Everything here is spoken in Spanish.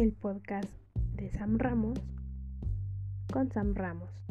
el podcast de Sam Ramos con Sam Ramos.